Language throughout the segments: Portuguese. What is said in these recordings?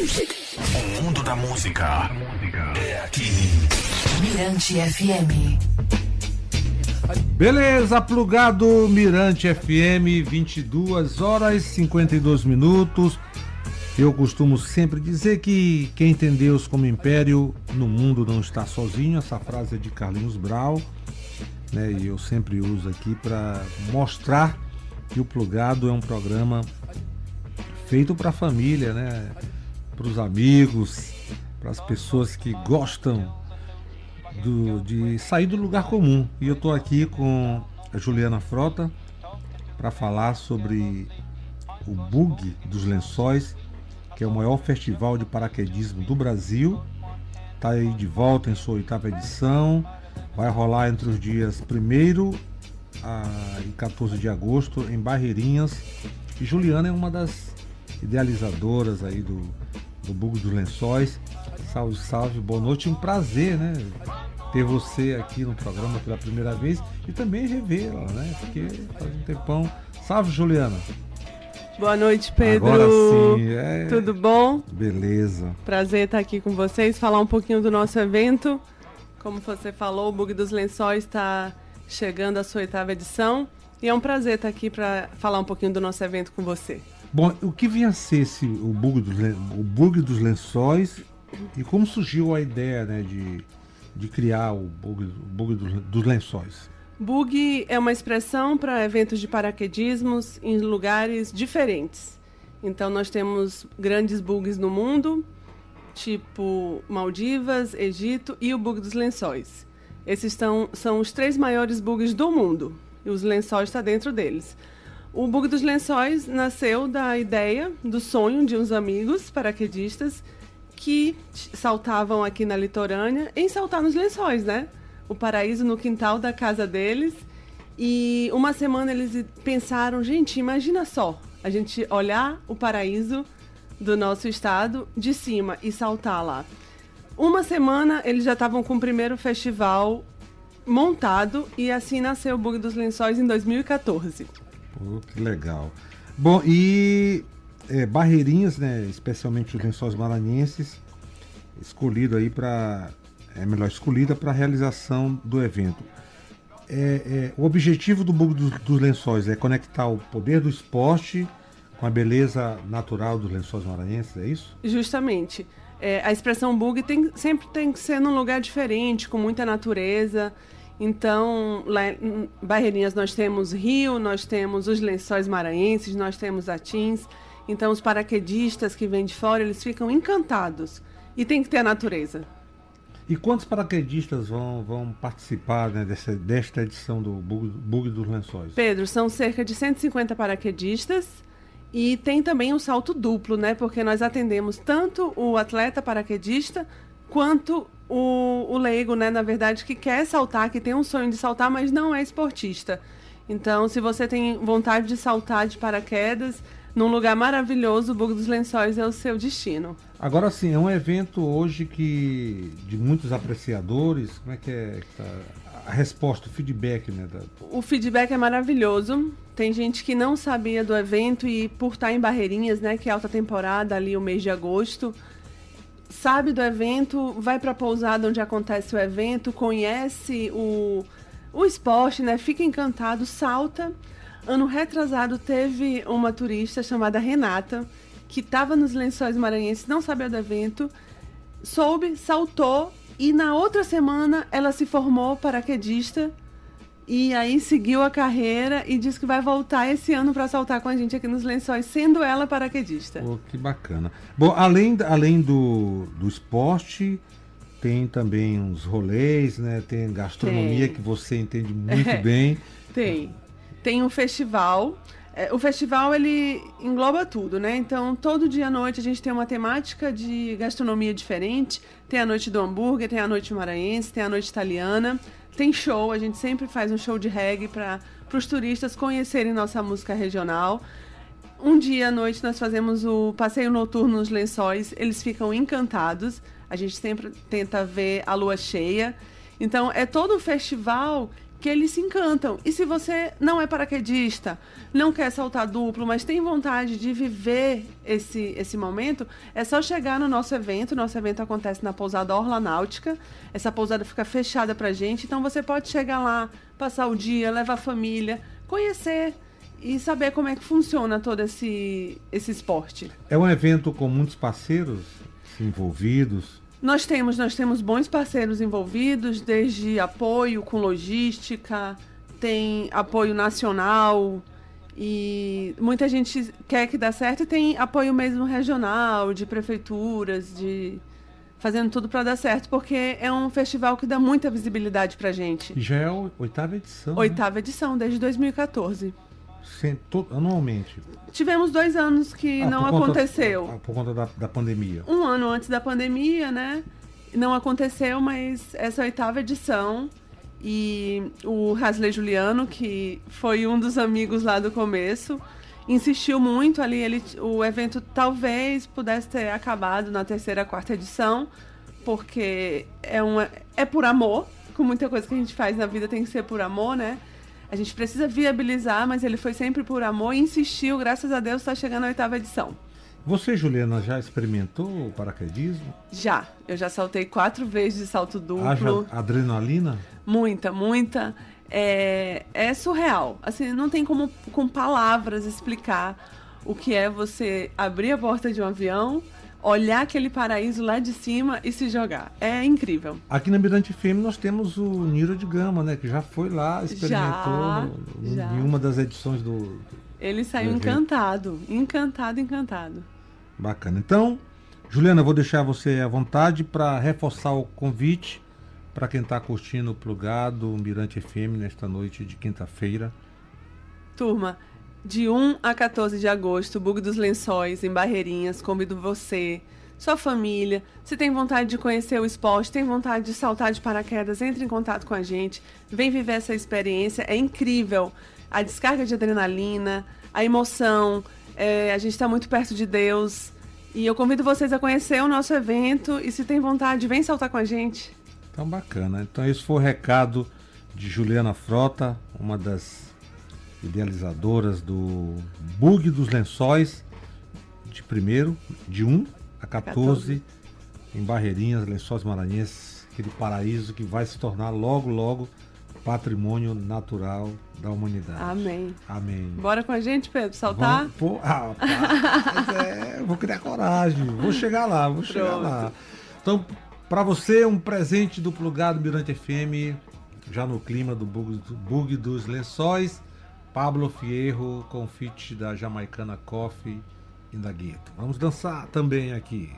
O mundo da música é aqui. Mirante FM. Beleza, plugado Mirante FM, 22 horas e 52 minutos. Eu costumo sempre dizer que quem tem Deus como império no mundo não está sozinho. Essa frase é de Carlinhos Brau, né? E eu sempre uso aqui para mostrar que o Plugado é um programa feito para a família, né? Para os amigos, para as pessoas que gostam do, de sair do lugar comum. E eu estou aqui com a Juliana Frota para falar sobre o Bug dos Lençóis, que é o maior festival de paraquedismo do Brasil. Está aí de volta em sua oitava edição. Vai rolar entre os dias 1 e 14 de agosto em Barreirinhas. E Juliana é uma das idealizadoras aí do, do Bug dos Lençóis. Salve, salve, boa noite. Um prazer, né? Ter você aqui no programa pela primeira vez e também revê-la, né? Porque faz um tempão. Salve, Juliana. Boa noite, Pedro. Agora sim, é... Tudo bom? Beleza. Prazer estar aqui com vocês, falar um pouquinho do nosso evento. Como você falou, o Bug dos Lençóis está chegando à sua oitava edição. E é um prazer estar aqui para falar um pouquinho do nosso evento com você. Bom, o que vinha a ser esse, o, bug dos, o bug dos lençóis e como surgiu a ideia né, de, de criar o bug, o bug dos, dos lençóis? Bug é uma expressão para eventos de paraquedismos em lugares diferentes. Então nós temos grandes bugs no mundo, tipo Maldivas, Egito e o bug dos lençóis. Esses estão, são os três maiores bugs do mundo e os lençóis estão dentro deles. O bug dos lençóis nasceu da ideia, do sonho de uns amigos paraquedistas que saltavam aqui na litorânea em saltar nos lençóis, né? O paraíso no quintal da casa deles. E uma semana eles pensaram, gente, imagina só, a gente olhar o paraíso do nosso estado de cima e saltar lá. Uma semana eles já estavam com o primeiro festival montado e assim nasceu o Bug dos Lençóis em 2014. Pô, que legal. Bom, e é, Barreirinhas, né, especialmente os lençóis maranhenses, escolhido aí para é melhor escolhida para a realização do evento. É, é, o objetivo do bug dos, dos lençóis é conectar o poder do esporte com a beleza natural dos lençóis maranhenses, é isso? Justamente. É, a expressão bug tem, sempre tem que ser num lugar diferente, com muita natureza. Então, lá em Barreirinhas nós temos rio, nós temos os lençóis maranhenses, nós temos atins. Então, os paraquedistas que vêm de fora, eles ficam encantados. E tem que ter a natureza. E quantos paraquedistas vão, vão participar né, dessa, desta edição do Bug, Bug dos Lençóis? Pedro, são cerca de 150 paraquedistas. E tem também um salto duplo, né? Porque nós atendemos tanto o atleta paraquedista quanto o, o leigo, né, na verdade, que quer saltar, que tem um sonho de saltar, mas não é esportista. Então, se você tem vontade de saltar de paraquedas, num lugar maravilhoso, o Bug dos Lençóis é o seu destino. Agora sim, é um evento hoje que de muitos apreciadores, como é que é tá, a resposta, o feedback, né? Da... O feedback é maravilhoso. Tem gente que não sabia do evento e por estar em Barreirinhas, né, que é alta temporada ali o mês de agosto, sabe do evento, vai para a pousada onde acontece o evento, conhece o, o esporte, né? Fica encantado, salta. Ano retrasado teve uma turista chamada Renata, que estava nos Lençóis Maranhenses, não sabia do evento, soube, saltou e na outra semana ela se formou paraquedista e aí seguiu a carreira e diz que vai voltar esse ano para saltar com a gente aqui nos lençóis, sendo ela paraquedista. Pô, que bacana. Bom, além, além do, do esporte, tem também uns rolês, né? Tem gastronomia tem. que você entende muito é, bem. Tem. Tem um festival. É, o festival ele engloba tudo, né? Então, todo dia à noite a gente tem uma temática de gastronomia diferente. Tem a noite do hambúrguer, tem a noite maranhense, tem a noite italiana tem show, a gente sempre faz um show de reggae para os turistas conhecerem nossa música regional. Um dia à noite nós fazemos o passeio noturno nos lençóis, eles ficam encantados. A gente sempre tenta ver a lua cheia. Então é todo um festival que eles se encantam. E se você não é paraquedista, não quer saltar duplo, mas tem vontade de viver esse, esse momento, é só chegar no nosso evento. Nosso evento acontece na pousada Orla Náutica. Essa pousada fica fechada pra gente, então você pode chegar lá, passar o dia, levar a família, conhecer e saber como é que funciona todo esse, esse esporte. É um evento com muitos parceiros envolvidos. Nós temos, nós temos bons parceiros envolvidos, desde apoio com logística, tem apoio nacional e muita gente quer que dê certo e tem apoio mesmo regional, de prefeituras, de fazendo tudo para dar certo, porque é um festival que dá muita visibilidade pra gente. Já é a oitava edição. né? Oitava edição, desde 2014. Sem- to- anualmente. Tivemos dois anos que Ah, não por conta- aconteceu. ah, por conta da, da pandemia. um ano antes da pandemia, né? Não aconteceu, mas essa é oitava edição. E o Hasley Juliano, que foi um dos amigos lá do começo, insistiu muito ali. Ele, o evento talvez pudesse ter acabado na terceira, quarta edição, porque é, uma, é por amor. Com muita coisa que a gente faz na vida tem que ser por amor, né? A gente precisa viabilizar, mas ele foi sempre por amor e insistiu. Graças a Deus está chegando a oitava edição. Você, Juliana, já experimentou o paraquedismo? Já. Eu já saltei quatro vezes de salto duplo. Haja adrenalina? Muita, muita. É, é surreal. Assim, não tem como com palavras explicar o que é você abrir a porta de um avião, olhar aquele paraíso lá de cima e se jogar. É incrível. Aqui na Mirante FM nós temos o Niro de Gama, né? Que já foi lá, experimentou Já, no- já. em uma das edições do. Ele saiu Uhum. encantado. Encantado, encantado. Bacana. Então, Juliana, vou deixar você à vontade para reforçar o convite para quem está curtindo o plugado Mirante FM nesta noite de quinta-feira. Turma, de 1 a 14 de agosto, Bug dos Lençóis, em Barreirinhas, convido você, sua família, se tem vontade de conhecer o esporte, tem vontade de saltar de paraquedas, entre em contato com a gente, vem viver essa experiência, é incrível. A descarga de adrenalina, a emoção, é, a gente está muito perto de Deus. E eu convido vocês a conhecer o nosso evento e se tem vontade, vem saltar com a gente. Então, bacana. Então, esse foi o recado de Juliana Frota, uma das idealizadoras do Bug dos Lençóis, de primeiro, de 1 a 14, em Barreirinhas, Lençóis Maranhenses, aquele paraíso que vai se tornar logo, logo patrimônio natural da humanidade. Amém. Amém. Bora com a gente, Pedro, saltar? Vamos, pô, ah, rapaz, é, vou criar coragem, vou chegar lá, vou chegar Pronto. lá. Então, para você, um presente do Plugado Mirante FM, já no clima do bug, do bug dos lençóis, Pablo Fierro com feat da jamaicana Coffee e da Gueto. Vamos dançar também aqui.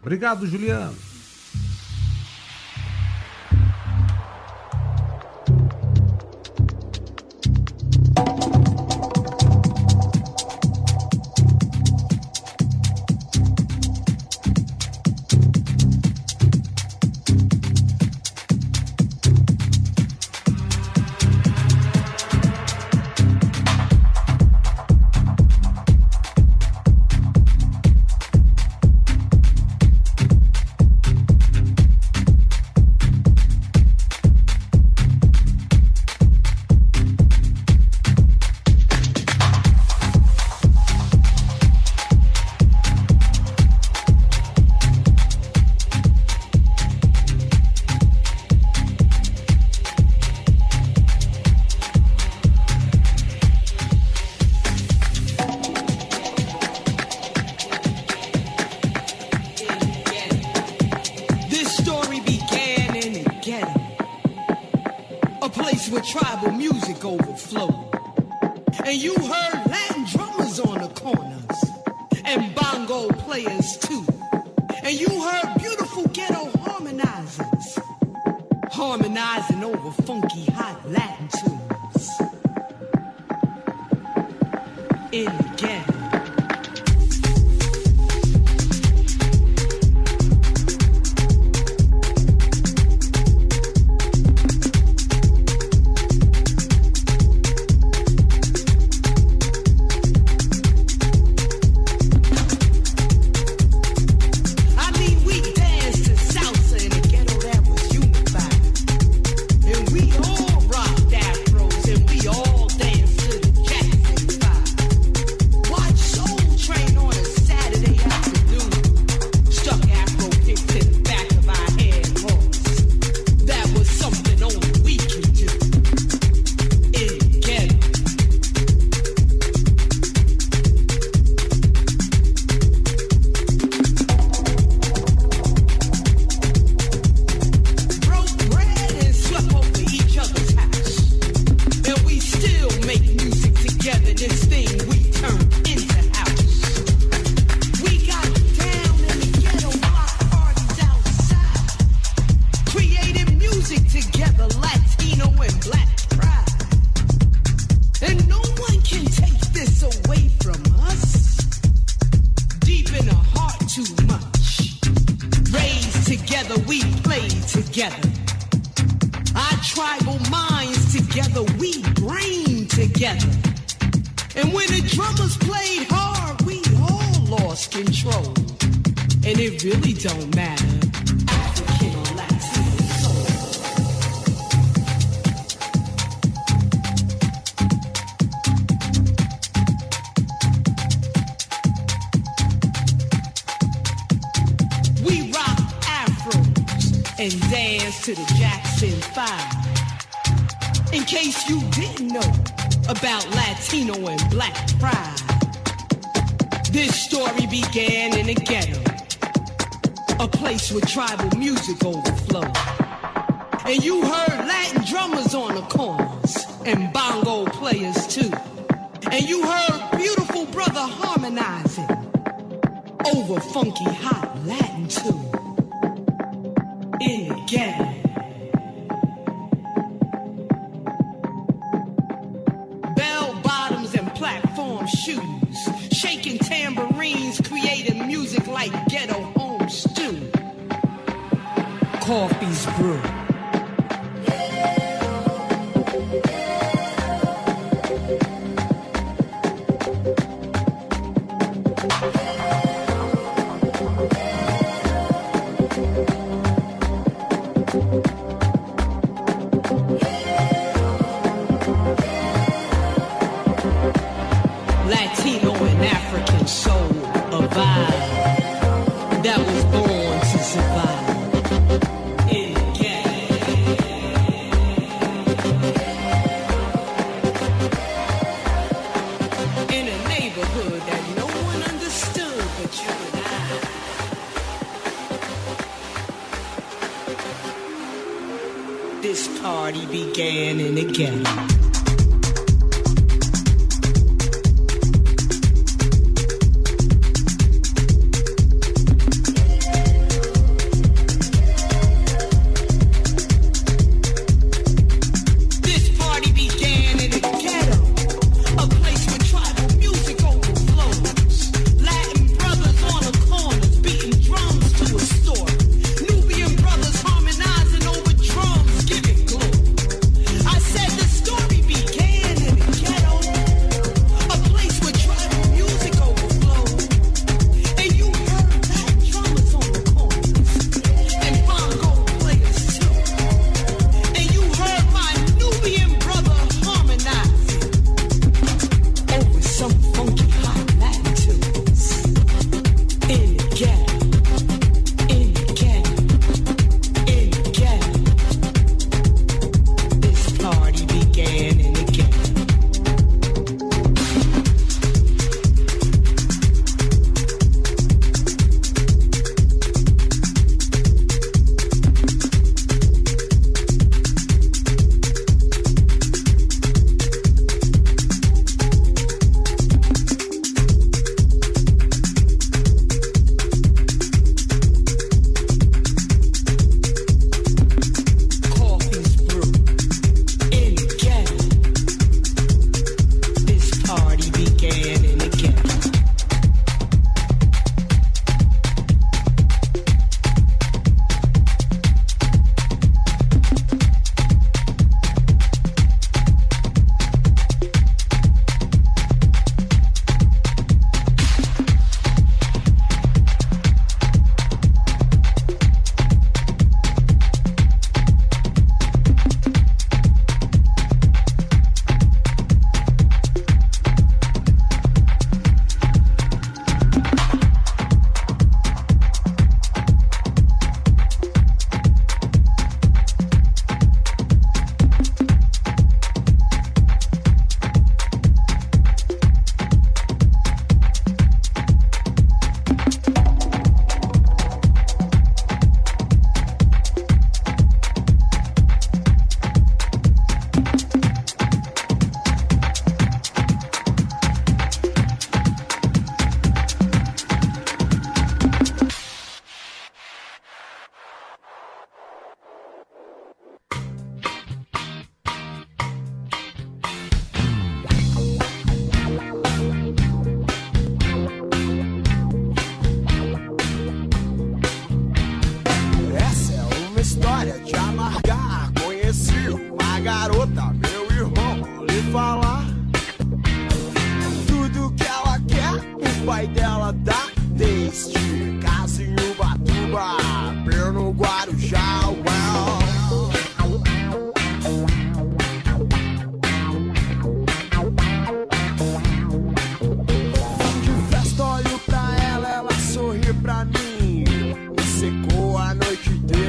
Obrigado, Juliano. Funky and dance to the Jackson 5. In case you didn't know about Latino and black pride. This story began in a ghetto, a place where tribal music overflowed. And you heard Latin drummers on the corners and bongo players too. And you heard beautiful brother harmonizing over funky hot This party began in the ghetto.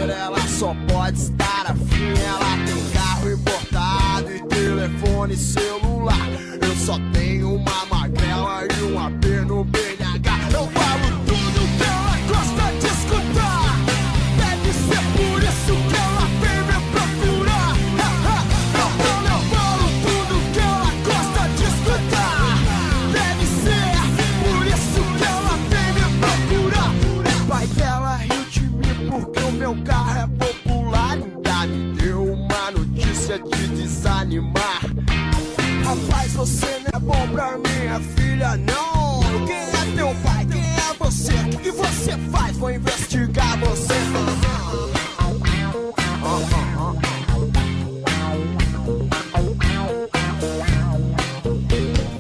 solteira, ela só pode estar afim. Ela tem carro importado e telefone celular. Eu só tenho uma magrela e uma desanimar. Rapaz, você não é bom pra minha filha, não. Quem é teu pai? Quem é você? O que você faz? Vou investigar você.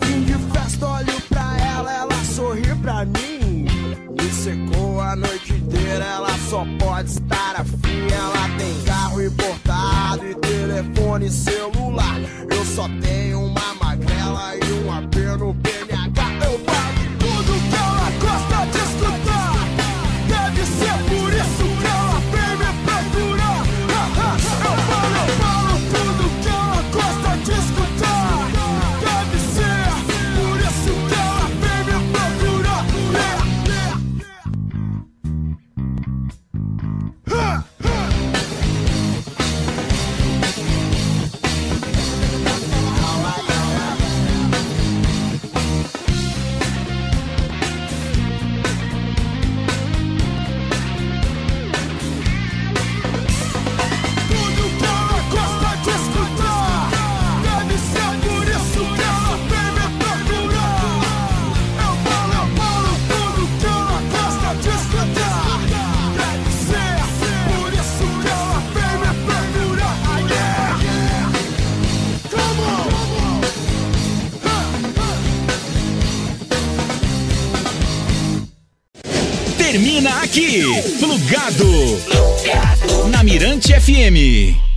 Fim de festa, olho pra ela, ela sorri pra mim. Me secou a noite inteira, ela só pode telefone celular. Eu só tenho uma Plugado. Na Mirante FM.